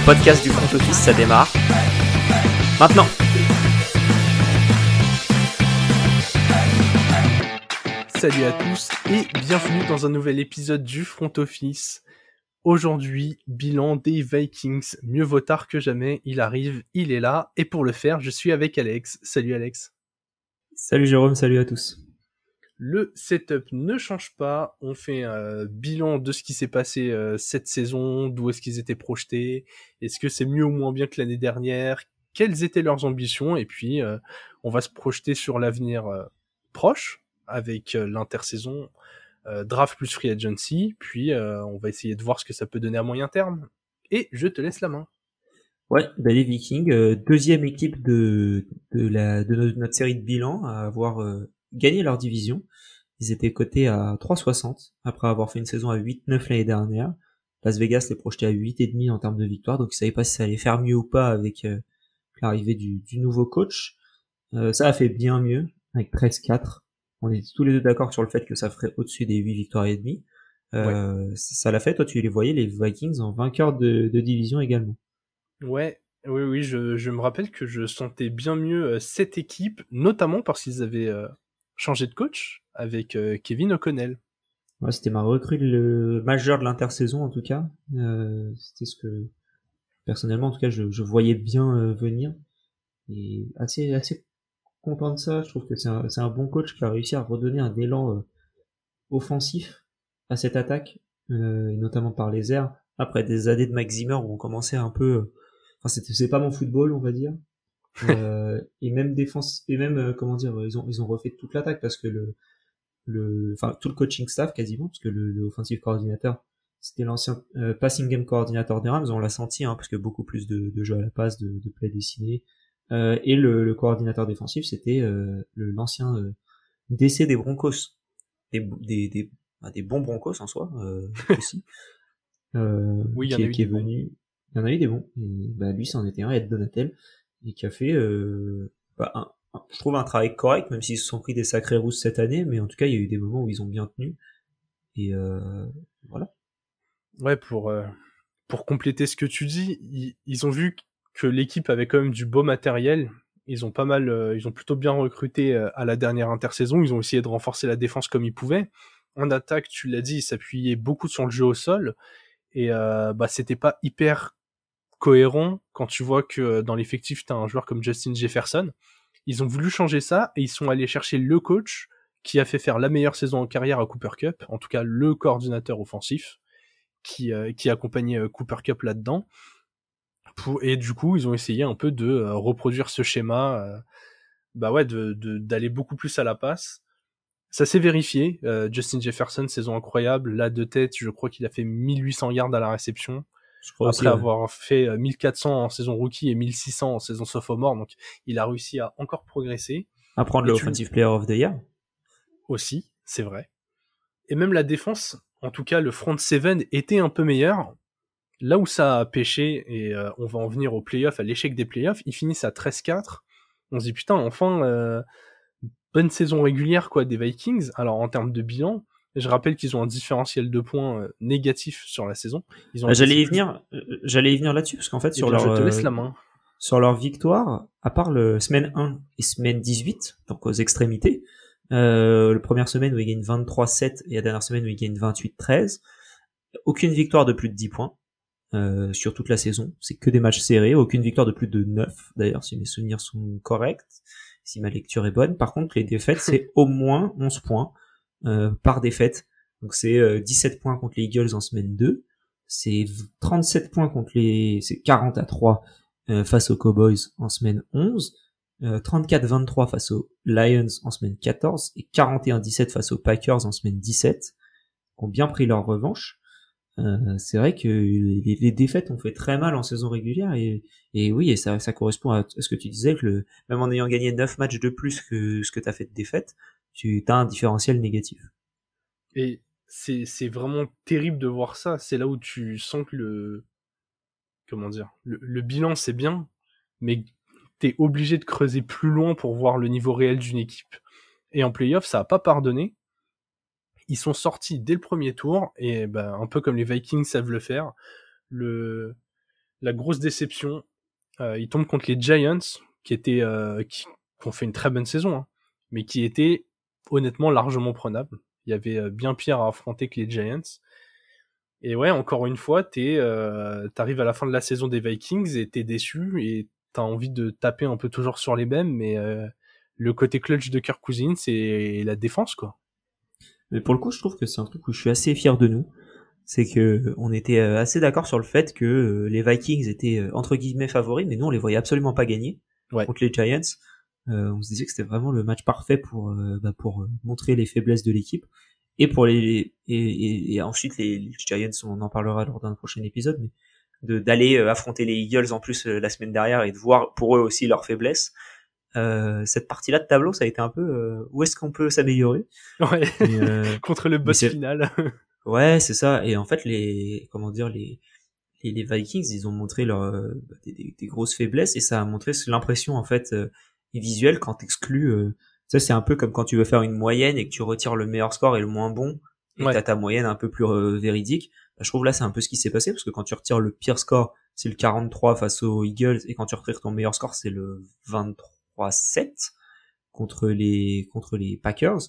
Le podcast du front office, ça démarre. Maintenant Salut à tous et bienvenue dans un nouvel épisode du front office. Aujourd'hui, bilan des Vikings. Mieux vaut tard que jamais, il arrive, il est là. Et pour le faire, je suis avec Alex. Salut Alex. Salut Jérôme, salut à tous. Le setup ne change pas. On fait un bilan de ce qui s'est passé euh, cette saison, d'où est-ce qu'ils étaient projetés, est-ce que c'est mieux ou moins bien que l'année dernière, quelles étaient leurs ambitions, et puis euh, on va se projeter sur l'avenir euh, proche avec l'intersaison draft plus free agency, puis on va essayer de voir ce que ça peut donner à moyen terme. Et je te laisse la main. Ouais, bah les Vikings, deuxième équipe de, notre série de bilan à avoir gagné leur division. Ils étaient cotés à 3,60 après avoir fait une saison à 8-9 l'année dernière. Las Vegas les projetait à 8,5 en termes de victoire, donc ils savaient pas si ça allait faire mieux ou pas avec euh, l'arrivée du, du, nouveau coach. Euh, ça a fait bien mieux avec 13-4. On est tous les deux d'accord sur le fait que ça ferait au-dessus des 8 victoires et demi. Euh, Ça l'a fait, toi tu les voyais, les Vikings en vainqueur de, de division également. Ouais, oui, oui, je, je, me rappelle que je sentais bien mieux euh, cette équipe, notamment parce qu'ils avaient changé de coach avec euh, Kevin O'Connell. Ouais, c'était ma recrue le majeur de l'intersaison en tout cas. Euh, c'était ce que personnellement en tout cas je, voyais bien euh, venir et assez assez content de ça. Je trouve que c'est un, bon coach qui a réussi à redonner un élan euh, offensif à cette attaque et notamment par les airs après des années de Max Zimmer où on commençait un peu enfin c'était c'est pas mon football on va dire euh, et même défense et même euh, comment dire ils ont ils ont refait toute l'attaque parce que le le enfin tout le coaching staff quasiment parce que le, le offensive coordinateur c'était l'ancien euh, passing game coordinateur des Rams on l'a senti hein, parce que beaucoup plus de, de jeux à la passe de, de play dessinés. Euh, et le, le, coordinateur défensif c'était euh, l'ancien DC des Broncos. Des des, des, bah, des bons Broncos en soi aussi. Oui, qui, est, qui est venu il y en a eu des bons. Et bah, lui c'en était un Ed Donatel et qui a fait, euh, bah, un, je trouve, un travail correct, même s'ils se sont pris des sacrés rousses cette année, mais en tout cas, il y a eu des moments où ils ont bien tenu. Et euh, voilà. Ouais, pour, euh, pour compléter ce que tu dis, ils, ils ont vu que l'équipe avait quand même du beau matériel. Ils ont pas mal, euh, ils ont plutôt bien recruté euh, à la dernière intersaison. Ils ont essayé de renforcer la défense comme ils pouvaient. En attaque, tu l'as dit, ils s'appuyaient beaucoup sur le jeu au sol. Et euh, bah, c'était pas hyper cohérent quand tu vois que dans l'effectif, tu as un joueur comme Justin Jefferson. Ils ont voulu changer ça et ils sont allés chercher le coach qui a fait faire la meilleure saison en carrière à Cooper Cup, en tout cas le coordinateur offensif qui, euh, qui accompagnait euh, Cooper Cup là-dedans. Et du coup, ils ont essayé un peu de euh, reproduire ce schéma, euh, bah ouais, d'aller beaucoup plus à la passe. Ça s'est vérifié. Euh, Justin Jefferson, saison incroyable. Là, de tête, je crois qu'il a fait 1800 yards à la réception. Je crois après aussi, avoir ouais. fait 1400 en saison rookie et 1600 en saison sophomore, donc il a réussi à encore progresser. À prendre le Offensive. Player of the Year. Aussi, c'est vrai. Et même la défense, en tout cas le front seven était un peu meilleur. Là où ça a pêché, et euh, on va en venir aux playoffs, à l'échec des playoffs, ils finissent à 13-4. On se dit putain, enfin, euh, bonne saison régulière quoi des Vikings. Alors en termes de bilan, je rappelle qu'ils ont un différentiel de points euh, négatif sur la saison. Bah, j'allais y venir, euh, j'allais y venir là-dessus parce qu'en fait sur bien, leur je te laisse la main. sur leur victoire, à part le semaine 1 et semaine 18, donc aux extrémités, euh, le première semaine où ils gagnent 23-7 et la dernière semaine où ils gagnent 28-13, aucune victoire de plus de 10 points euh, sur toute la saison. C'est que des matchs serrés, aucune victoire de plus de 9 d'ailleurs si mes souvenirs sont corrects, si ma lecture est bonne. Par contre, les défaites c'est au moins 11 points. Euh, par défaite. Donc c'est euh, 17 points contre les Eagles en semaine 2, c'est 37 points contre les c'est 40 à 3 euh, face aux Cowboys en semaine 11, 34-23 euh, face aux Lions en semaine 14 et 41-17 face aux Packers en semaine 17 qui ont bien pris leur revanche. Euh, c'est vrai que les, les, défaites ont fait très mal en saison régulière et, et oui et ça, ça correspond à ce que tu disais que le, même en ayant gagné 9 matchs de plus que ce que tu as fait de défaites, tu as un différentiel négatif. Et c'est, vraiment terrible de voir ça. C'est là où tu sens que le. Comment dire Le, le bilan, c'est bien, mais t'es obligé de creuser plus loin pour voir le niveau réel d'une équipe. Et en playoff, ça a pas pardonné. Ils sont sortis dès le premier tour, et ben, un peu comme les Vikings savent le faire. Le, la grosse déception, ils tombent contre les Giants, qui étaient, qui, ont fait une très bonne saison, hein, mais qui étaient honnêtement largement prenables. Il y avait bien pire à affronter que les Giants. Et ouais, encore une fois, t'es, euh, t'arrives à la fin de la saison des Vikings et t'es déçu et t'as envie de taper un peu toujours sur les mêmes, mais euh, le côté clutch de Kirk Cousins, c'est la défense, quoi. Mais pour le coup, je trouve que c'est un truc où je suis assez fier de nous. C'est que on était euh, assez d'accord sur le fait que euh, les Vikings étaient euh, entre guillemets favoris, mais nous on les voyait absolument pas gagner Ouais. contre les Giants. Euh, on se disait que c'était vraiment le match parfait pour bah, pour montrer les faiblesses de l'équipe et pour les et, et, et ensuite les, les, Giants on en parlera lors d'un prochain épisode mais de d'aller euh, affronter les Eagles en plus euh, la semaine derrière et de voir pour eux aussi leurs faiblesses. Euh, cette partie là de tableau ça a été un peu euh, où est-ce qu'on peut s'améliorer? Ouais. Contre le boss final. Ouais c'est ça. Et en fait les comment dire les les, les Vikings ils ont montré leur des, des, des, grosses faiblesses et ça a montré l'impression en fait visuelle quand t'exclus ça c'est un peu comme quand tu veux faire une moyenne et que tu retires le meilleur score et le moins bon et ouais. t'as ta moyenne un peu plus euh, véridique. Bah, je trouve là c'est un peu ce qui s'est passé parce que quand tu retires le pire score c'est le 43 face aux Eagles et quand tu retires ton meilleur score c'est le 23-7 contre les contre les Packers.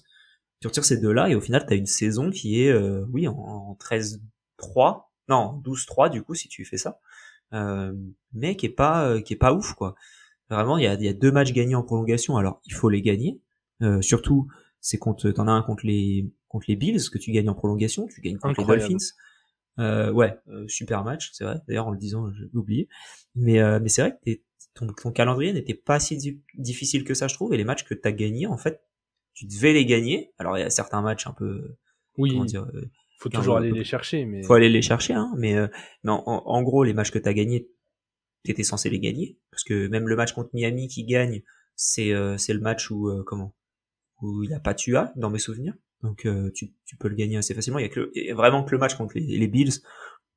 Tu retires ces deux là et au final t'as une saison qui est euh, oui en, en 13-3 non 12-3 du coup si tu fais ça euh, mais qui est pas euh, qui est pas ouf quoi. Vraiment il y a, il y a deux matchs gagnés en prolongation alors il faut les gagner euh, surtout, c'est contre, t'en as un contre les contre les Bills que tu gagnes en prolongation, tu gagnes contre Incroyable. les Dolphins. Euh, ouais, euh, super match, c'est vrai. D'ailleurs, en le disant, j'ai oublié. Mais mais c'est vrai que ton, ton calendrier n'était pas si di difficile que ça, je trouve. Et les matchs que t'as gagnés, en fait, tu devais les gagner. Alors il y a certains matchs un peu, oui, dire, faut toujours aller les chercher, mais faut aller les chercher, hein. Mais mais en, en, gros, les matchs que t'as gagnés, t'étais censé les gagner, parce que même le match contre Miami qui gagne, c'est c'est le match où comment où il n'y a pas Tua dans mes souvenirs. Donc euh, tu, tu, peux le gagner assez facilement. Il y a, que le, vraiment que le match contre les, les, Bills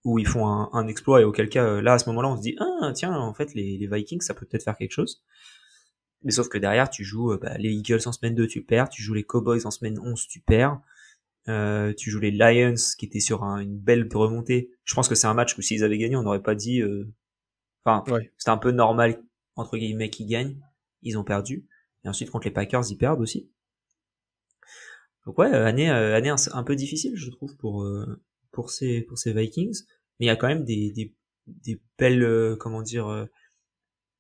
où ils font un, un exploit et auquel cas euh, là à ce moment-là on se dit ah tiens en fait les, les Vikings ça peut peut-être faire quelque chose. Mais sauf que derrière tu joues euh, bah, les Eagles en semaine 2 tu perds, tu joues les Cowboys en semaine 11 tu perds, euh, tu joues les Lions qui étaient sur un, une belle remontée. Je pense que c'est un match où s'ils avaient gagné on n'aurait pas dit enfin ouais. c'était un peu normal entre guillemets qu'ils gagnent. Ils ont perdu. Et ensuite contre les Packers ils perdent aussi. Donc ouais, année année un, un, peu difficile je trouve pour euh, pour ces pour ces Vikings, mais il y a quand même des des, des belles euh, comment dire euh,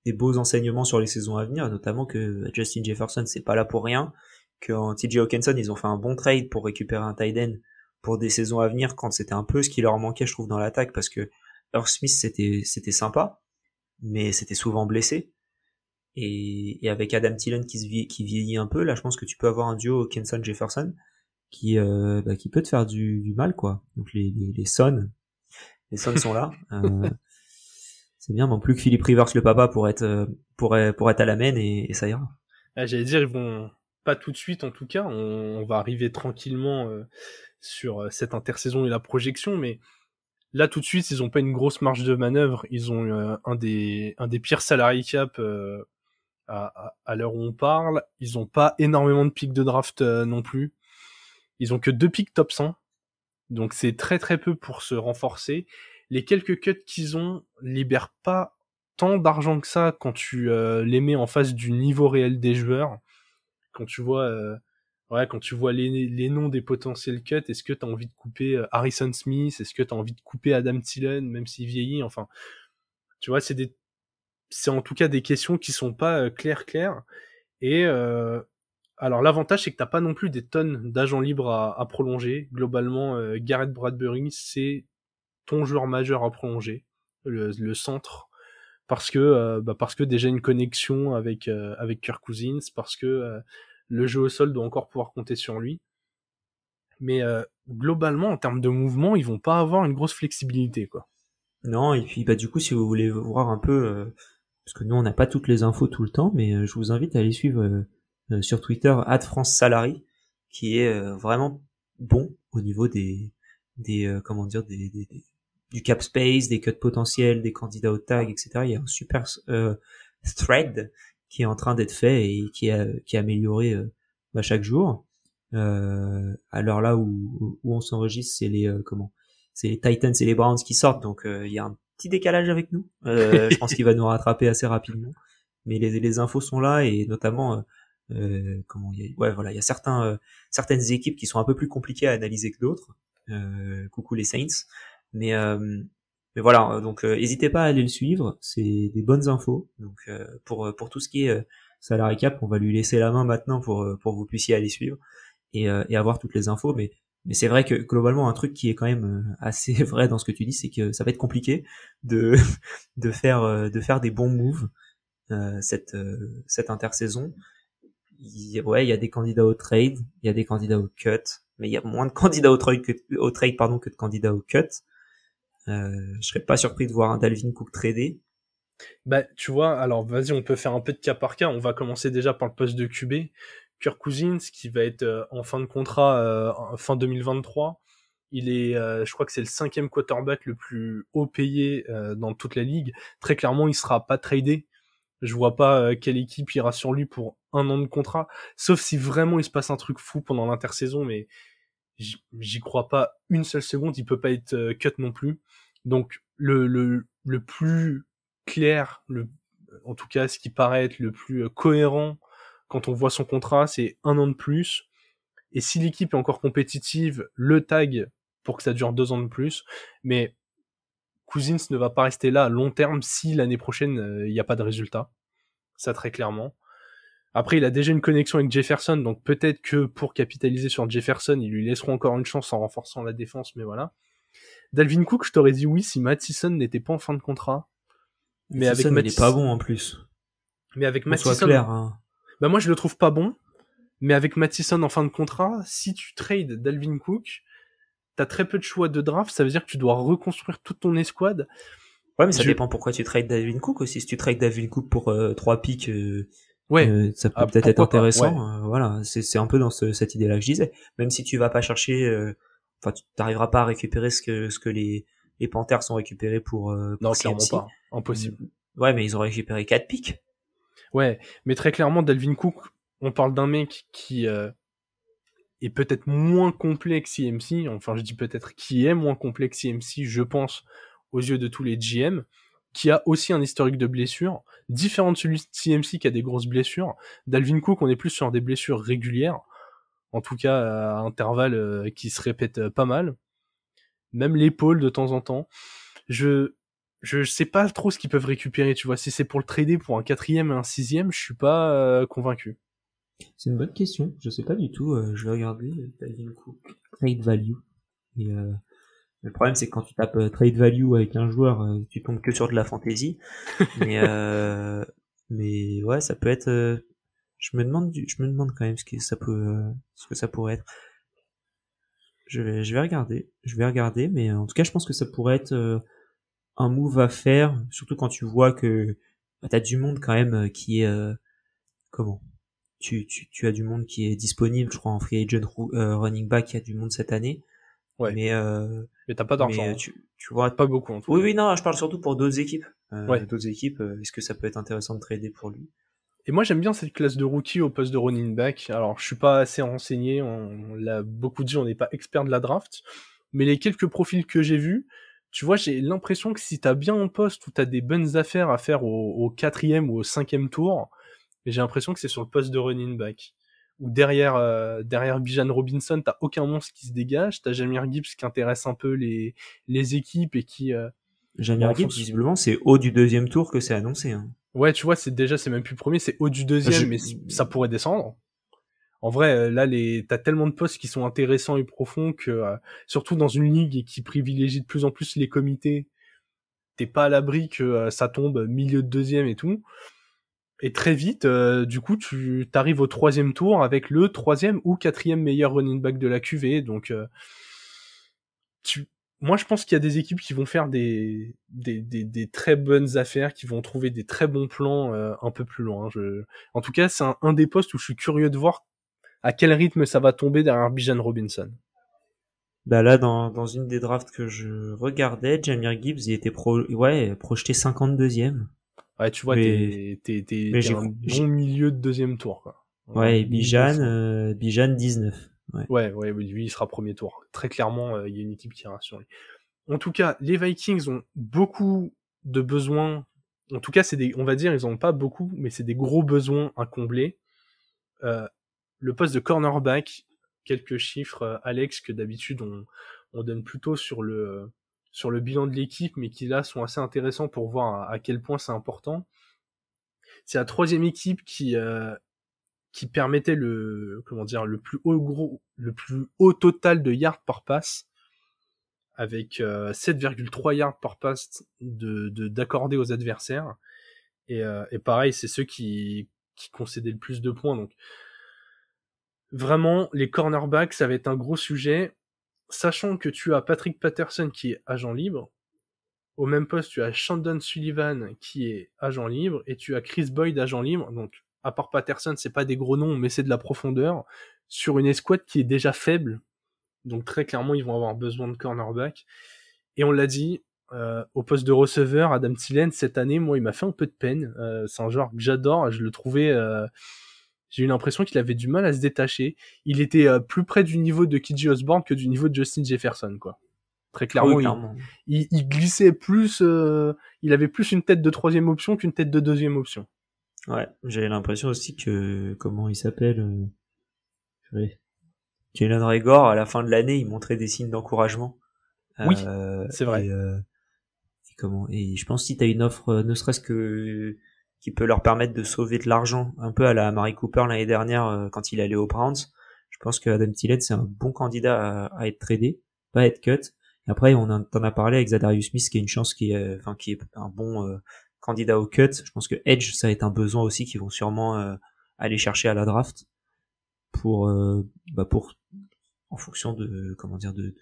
des beaux enseignements sur les saisons à venir, notamment que Justin Jefferson c'est pas là pour rien, que en TJ Hawkinson ils ont fait un bon trade pour récupérer un tight end pour des saisons à venir quand c'était un peu ce qui leur manquait je trouve dans l'attaque parce que Earl Smith c'était c'était sympa, mais c'était souvent blessé. Et, et, avec Adam Thielen qui, se vie, qui vieillit un peu, là je pense que tu peux avoir un duo Kenson Jefferson qui euh, bah, qui peut te faire du, du, mal quoi. Donc les les, les Sons, les Sons sont là. Euh, c'est bien, non plus que Philippe Rivers le papa pour être euh, pour être, pour être à la main et, et ça ira. Ah, J'allais dire ils vont pas tout de suite en tout cas, on, on va arriver tranquillement euh, sur cette intersaison et la projection, mais là tout de suite ils ont pas une grosse marge de manœuvre, ils ont euh, un des un des pires salariés cap euh, à, l'heure où on parle. Ils ont pas énormément de pics de draft euh, non plus. Ils ont que deux pics top 100. Donc c'est très très peu pour se renforcer. Les quelques cuts qu'ils ont libèrent pas tant d'argent que ça quand tu euh, les mets en face du niveau réel des joueurs. Quand tu vois ouais, quand tu vois les, les noms des potentiels cuts, est-ce que tu as envie de couper euh, Harrison Smith? Est-ce que tu as envie de couper Adam Thielen même s'il vieillit? Enfin, tu vois, c'est des c'est en tout cas des questions qui sont pas euh, claires claires. Et euh, alors l'avantage c'est que t'as pas non plus des tonnes d'agents libres à, à prolonger. Globalement euh, Garrett Bradbury c'est ton joueur majeur à prolonger le, le centre parce que euh, bah parce que déjà une connexion avec avec Kirk Cousins parce que le jeu au sol doit encore pouvoir compter sur lui mais globalement en termes de mouvement ils vont pas avoir une grosse flexibilité quoi non et puis bah du coup si vous voulez voir un peu parce que nous on n'a pas toutes les infos tout le temps, mais euh, je vous invite à aller suivre euh, euh, sur Twitter @France_Salary, qui est vraiment bon au niveau des des comment dire des, des, des, du cap space, des cuts potentiels, des candidats au tag, etc. Il y a un super thread qui est en train d'être fait et qui est qui est amélioré bah, chaque jour. à l'heure là où, où on s'enregistre, c'est les comment c'est les Titans et les Browns qui sortent, donc il y a un petit décalage avec nous. Euh, je pense qu'il va nous rattraper assez rapidement. Mais les, les infos sont là et notamment, euh, comment y a, ouais voilà, il y a certains, certaines équipes qui sont un peu plus compliquées à analyser que d'autres. coucou les Saints. Mais mais voilà, donc n'hésitez pas à aller le suivre. C'est des bonnes infos. Donc pour pour tout ce qui est salary cap, on va lui laisser la main maintenant pour pour que vous puissiez aller suivre et, et avoir toutes les infos. Mais mais c'est vrai que globalement, un truc qui est quand même euh, assez vrai dans ce que tu dis, c'est que ça va être compliqué de de faire euh, de faire des bons moves euh, cette euh, cette intersaison. Il, ouais, il y a des candidats au trade, il y a des candidats au cut, mais il y a moins de candidats au trade que au trade pardon que de candidats au cut. Euh, je serais pas surpris de voir un Dalvin Cook tradé. Bah, tu vois, alors vas-y, on peut faire un peu de cas par cas. On va commencer déjà par le poste de QB. Kirk Cousins qui va être euh, en fin de contrat euh, fin 2023. Il est, euh, je crois que c'est le cinquième quarterback le plus haut payé dans toute la ligue. Très clairement, il sera pas tradé. Je vois pas quelle équipe ira sur lui pour un an de contrat, sauf si vraiment il se passe un truc fou pendant l'intersaison, mais j'y crois pas une seule seconde. Il peut pas être cut non plus. Donc le, le, le plus clair, le, en tout cas ce qui paraît être le plus cohérent quand on voit son contrat, c'est un an de plus. Et si l'équipe est encore compétitive, le tag pour que ça dure deux ans de plus. Mais Cousins ne va pas rester là à long terme si l'année prochaine euh, il n'y a pas de résultat. Ça très clairement. Après, il a déjà une connexion avec Jefferson, donc peut-être que pour capitaliser sur Jefferson, ils lui laisseront encore une chance en renforçant la défense, mais voilà. Dalvin Cook, je t'aurais dit oui si Mattison n'était pas en fin de contrat. Mais avec Mattison, il est pas bon en plus. Mais avec Mattison, clair, hein. Bah moi je le trouve pas bon, mais avec Mattison en fin de contrat, si tu trades Dalvin Cook, t'as très peu de choix de draft, ça veut dire que tu dois reconstruire toute ton escouade. Ouais, mais ça dépend pourquoi tu trades Dalvin Cook aussi. Si tu trades Dalvin Cook pour euh, trois pics, euh, ouais, euh, ça peut ah, peut-être être intéressant. voilà, c'est un peu dans cette idée-là que je disais. Même si tu vas pas chercher, enfin, tu t'arriveras pas à récupérer ce que ce que les les Panthers sont récupérés pour, pour non, clairement pas, impossible. Ouais, mais ils ont récupéré quatre pics. Ouais, mais très clairement, Dalvin Cook, on parle d'un mec qui euh, est peut-être moins complexe CMC, enfin je dis peut-être qui est moins complexe CMC, je pense, aux yeux de tous les GM, qui a aussi un historique de blessures, différent de celui de CMC qui a des grosses blessures. Dalvin Cook, on est plus sur des blessures régulières, en tout cas à intervalles euh, qui se répètent euh, pas mal. Même l'épaule de temps en temps. Je, je sais pas trop ce qu'ils peuvent récupérer, tu vois. Si c'est pour le trader pour un quatrième et un sixième, je suis pas euh, convaincu. C'est une bonne question. Je sais pas du tout. Je vais regarder trade value. Et le problème, c'est que quand tu tapes trade value avec un joueur, tu tombes que sur de la fantasy. mais mais ouais, ça peut être. je me demande, je me demande quand même ce que ça peut, ce que ça pourrait être. Je vais, je vais regarder. Je vais regarder, mais en tout cas, je pense que ça pourrait être un move à faire, surtout quand tu vois que bah, tu as du monde quand même euh, qui est euh, comment? Tu, tu, tu as du monde qui est disponible, je crois en free agent euh, running back, il y a du monde cette année. Ouais. Mais euh, mais t'as pas d'argent. Hein. Tu, tu vois pas beaucoup. En oui oui non, je parle surtout pour d'autres équipes. ouais. D'autres équipes, est-ce que ça peut être intéressant de trader pour lui? Et moi j'aime bien cette classe de rookie au poste de running back. Alors je suis pas assez renseigné, on l'a beaucoup dit, on n'est pas expert de la draft, mais les quelques profils que j'ai vus, tu vois, j'ai l'impression que si t'as bien un poste où t'as des bonnes affaires à faire au, quatrième ou au cinquième tour, j'ai l'impression que c'est sur le poste de running back. Ou derrière, euh, derrière Bijan Robinson, t'as aucun monstre qui se dégage, t'as Jamir Gibbs qui intéresse un peu les, les équipes et qui... Euh, Jamir Gibbs, visiblement, c'est haut du deuxième tour que c'est annoncé. Hein. Ouais, tu vois, c'est déjà, c'est même plus premier, c'est haut du deuxième, mais ça pourrait descendre en vrai, euh, là, les, t'as tellement de postes qui sont intéressants et profonds que, euh, surtout dans une ligue qui privilégie de plus en plus les comités, t'es pas à l'abri que ça tombe milieu de deuxième et tout. Et très vite, du coup, tu t'arrives au troisième tour avec le troisième ou quatrième meilleur running back de la QV. Donc, tu, moi, je pense qu'il y a des équipes qui vont faire des, très bonnes affaires, qui vont trouver des très bons plans un peu plus loin. En tout cas, c'est un, des postes où je suis curieux de voir à quel rythme ça va tomber derrière Bijan Robinson bah là, dans, une des drafts que je regardais, Jamir Gibbs, il était projeté 52e. Ouais, tu vois, t'es, un bon milieu de deuxième tour, quoi. Ouais, et Bijan, euh, Bijan 19. Ouais. ouais, ouais, lui, il sera premier tour. Très clairement, euh, il y a une équipe qui ira sur lui. en tout cas, les Vikings ont beaucoup de besoins. En tout cas, c'est des, on va dire, ils ont pas beaucoup, mais c'est des gros besoins à combler. Euh, le poste de cornerback, quelques chiffres, euh, Alex, que d'habitude on, on donne plutôt sur le sur le bilan de l'équipe, mais qui là sont assez intéressants pour voir à, quel point c'est important. C'est la troisième équipe qui euh, qui permettait le comment dire le plus haut gros le plus haut total de yards par passe avec 7,3 euh, yards par passe de d'accorder aux adversaires. Et, euh, et pareil c'est ceux qui qui concédaient le plus de points. Donc vraiment les cornerbacks ça va être un gros sujet sachant que tu as Patrick Patterson qui est agent libre au même poste tu as Shandon Sullivan qui est agent libre et tu as Chris Boyd agent libre donc à part Patterson, c'est pas des gros noms, mais c'est de la profondeur sur une escouade qui est déjà faible. Donc très clairement, ils vont avoir besoin de cornerback. Et on l'a dit, euh, au poste de receveur, Adam Thielen, cette année, moi, il m'a fait un peu de peine. Euh, c'est un joueur que j'adore. Je le trouvais... Euh, j'ai eu l'impression qu'il avait du mal à se détacher. Il était plus près du niveau de KJ Osborne que du niveau de Justin Jefferson, quoi. Très clairement, Il, il, glissait plus, il avait plus une tête de troisième option qu'une tête de deuxième option. Ouais, j'ai l'impression aussi que comment il s'appelle euh... Jalen Rigor à la fin de l'année, il montrait des signes d'encouragement. Oui, euh, c'est vrai. Et, euh, et, comment Et je pense que si t'as une offre, euh, ne serait-ce que qui peut leur permettre de sauver de l'argent, un peu à la Mary Cooper l'année dernière euh, quand il allait aux Browns, je pense que Adam Thielen c'est un bon candidat à, être tradé, pas à être cut. Après, on en, a parlé avec Zadarius Smith, qui est une chance qui est, enfin, qui est un bon candidat au cut. Je pense que Edge, ça va être un besoin aussi qu'ils vont sûrement euh, aller chercher à la draft pour, euh, bah pour, en fonction de, comment dire, de,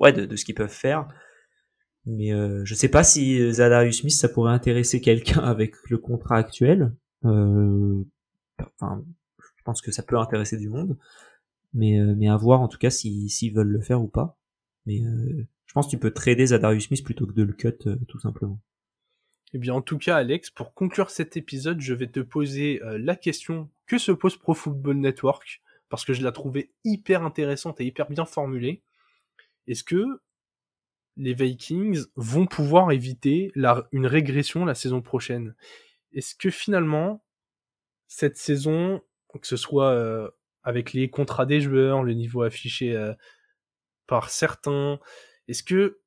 ouais, de, de ce qu'ils peuvent faire. Mais euh, je sais pas si Zadarius Smith, ça pourrait intéresser quelqu'un avec le contrat actuel. Euh, enfin, je pense que ça peut intéresser du monde, mais mais à voir en tout cas s'ils si, veulent le faire ou pas. Mais je pense que tu peux trader Zadarius Smith plutôt que de le cut tout simplement. Eh bien, en tout cas, Alex, pour conclure cet épisode, je vais te poser euh, la question que se pose Pro Football Network, parce que je la trouvais hyper intéressante et hyper bien formulée. Est-ce que les Vikings vont pouvoir éviter une régression la saison prochaine. Est-ce que finalement, cette saison, que ce soit euh, avec les contrats des joueurs, le niveau affiché euh, par certains, est-ce que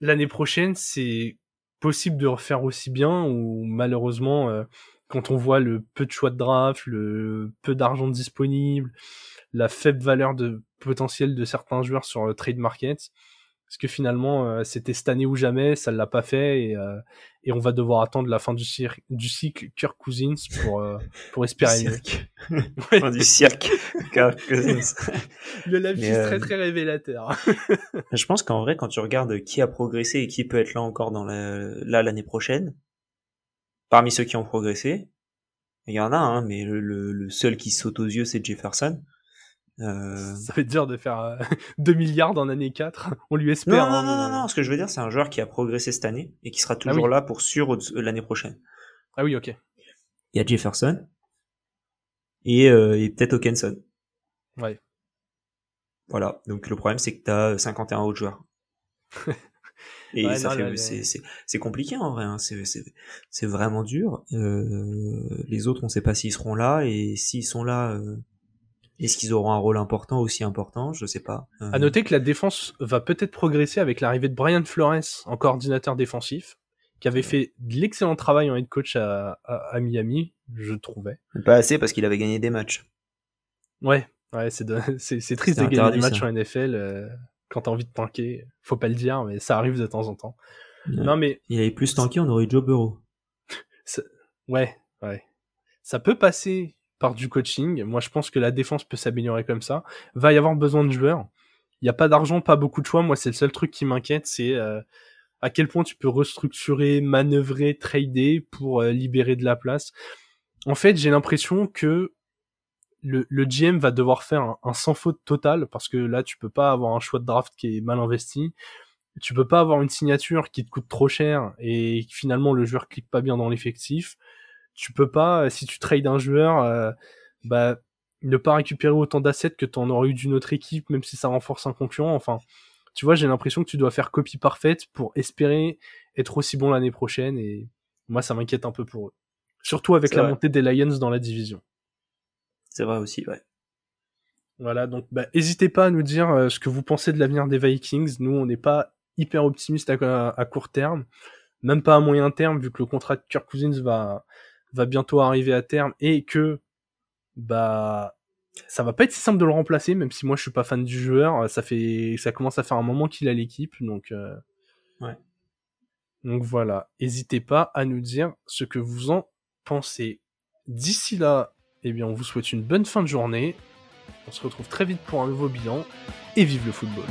l'année prochaine, c'est possible de refaire aussi bien ou malheureusement euh, quand on voit le peu de choix de draft, le peu d'argent disponible, la faible valeur de potentiel de certains joueurs sur le trade market, parce que finalement euh, c'était cette année ou jamais, ça l'a pas fait et, euh, et on va devoir attendre la fin du, cirque, du cycle Kirk Cousins pour euh, pour espérer mieux. fin du cirque Kirk Cousins. Le lapsus très très révélateur. je pense qu'en vrai quand tu regardes qui a progressé et qui peut être là encore dans la, là l'année prochaine, parmi ceux qui ont progressé, il y en a hein, mais le, le seul qui saute aux yeux c'est Jefferson. Euh... Ça fait dur de faire 2 euh, milliards en année 4. On lui espère. Non, non, hein. non, non, Ce que je veux dire, c'est un joueur qui a progressé cette année et qui sera ah toujours là pour sûr euh, l'année prochaine. Ah oui, ok. Il y a Jefferson et, euh, et peut-être Hawkinson. Ouais. Voilà. Donc le problème, c'est que tu as 51 autres joueurs. et ça fait, c'est compliqué en vrai. Hein. C'est vraiment dur. Euh, les autres, on sait pas s'ils seront là et s'ils sont là. Est-ce qu'ils auront un rôle important, aussi important? Je sais pas. Euh... À noter que la défense va peut-être progresser avec l'arrivée de Brian Flores en coordinateur défensif, qui avait fait de l'excellent travail en head coach à, à, Miami, je trouvais. Pas assez parce qu'il avait gagné des matchs. Ouais, ouais, c'est c'est triste de gagner des matchs en NFL euh, quand t'as envie de tanker. Faut pas le dire, mais ça arrive de temps en temps. Non mais il avait plus tanké, on aurait eu Joe Burrow. ouais, ouais. Ça peut passer par du coaching. Moi, je pense que la défense peut s'améliorer comme ça. Va y avoir besoin de joueurs. Il n'y a pas d'argent, pas beaucoup de choix. Moi, c'est le seul truc qui m'inquiète, c'est euh, à quel point tu peux restructurer, manœuvrer, trader pour euh, libérer de la place. En fait, j'ai l'impression que le, le, GM va devoir faire un, sans faute total parce que là, tu peux pas avoir un choix de draft qui est mal investi. Tu peux pas avoir une signature qui te coûte trop cher et finalement le joueur clique pas bien dans l'effectif tu peux pas, euh, si tu trades un joueur, euh, bah, ne pas récupérer autant d'assets que tu en aurais eu d'une autre équipe, même si ça renforce un concurrent. Enfin, tu vois, j'ai l'impression que tu dois faire copie parfaite pour espérer être aussi bon l'année prochaine et moi, ça m'inquiète un peu pour eux. Surtout avec la montée des Lions dans la division. C'est vrai aussi, ouais. Voilà, donc bah, n'hésitez pas à nous dire euh, ce que vous pensez de l'avenir des Vikings. Nous, on n'est pas hyper optimiste à, court terme, même pas à moyen terme, vu que le contrat de Kirk Cousins va, va bientôt arriver à terme et que bah ça va pas être si simple de le remplacer, même si moi je suis pas fan du joueur. Ça fait, ça commence à faire un moment qu'il a l'équipe, donc. Euh, ouais. Donc voilà, n'hésitez pas à nous dire ce que vous en pensez. D'ici là, eh bien, on vous souhaite une bonne fin de journée. On se retrouve très vite pour un nouveau bilan et vive le football.